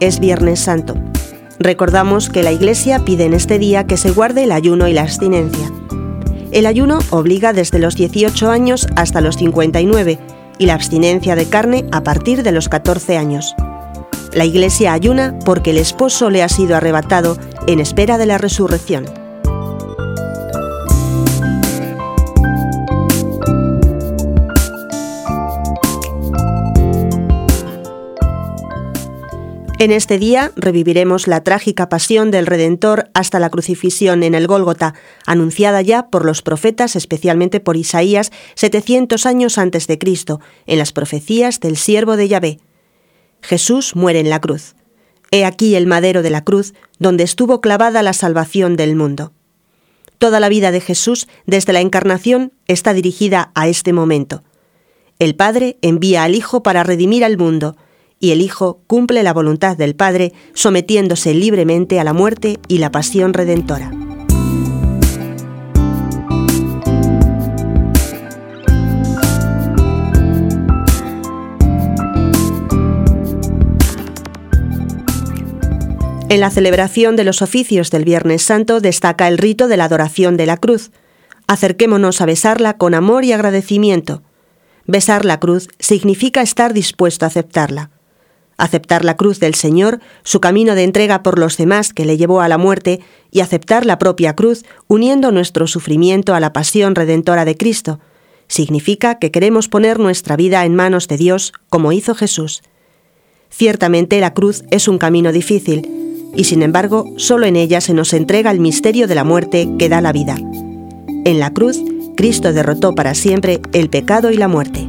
es Viernes Santo. Recordamos que la Iglesia pide en este día que se guarde el ayuno y la abstinencia. El ayuno obliga desde los 18 años hasta los 59 y la abstinencia de carne a partir de los 14 años. La Iglesia ayuna porque el esposo le ha sido arrebatado en espera de la resurrección. En este día reviviremos la trágica pasión del Redentor hasta la crucifixión en el Gólgota, anunciada ya por los profetas, especialmente por Isaías, 700 años antes de Cristo, en las profecías del siervo de Yahvé. Jesús muere en la cruz. He aquí el madero de la cruz, donde estuvo clavada la salvación del mundo. Toda la vida de Jesús, desde la encarnación, está dirigida a este momento. El Padre envía al Hijo para redimir al mundo, y el Hijo cumple la voluntad del Padre sometiéndose libremente a la muerte y la pasión redentora. En la celebración de los oficios del Viernes Santo destaca el rito de la adoración de la cruz. Acerquémonos a besarla con amor y agradecimiento. Besar la cruz significa estar dispuesto a aceptarla aceptar la cruz del Señor, su camino de entrega por los demás que le llevó a la muerte, y aceptar la propia cruz, uniendo nuestro sufrimiento a la pasión redentora de Cristo, significa que queremos poner nuestra vida en manos de Dios, como hizo Jesús. Ciertamente la cruz es un camino difícil, y sin embargo solo en ella se nos entrega el misterio de la muerte que da la vida. En la cruz, Cristo derrotó para siempre el pecado y la muerte.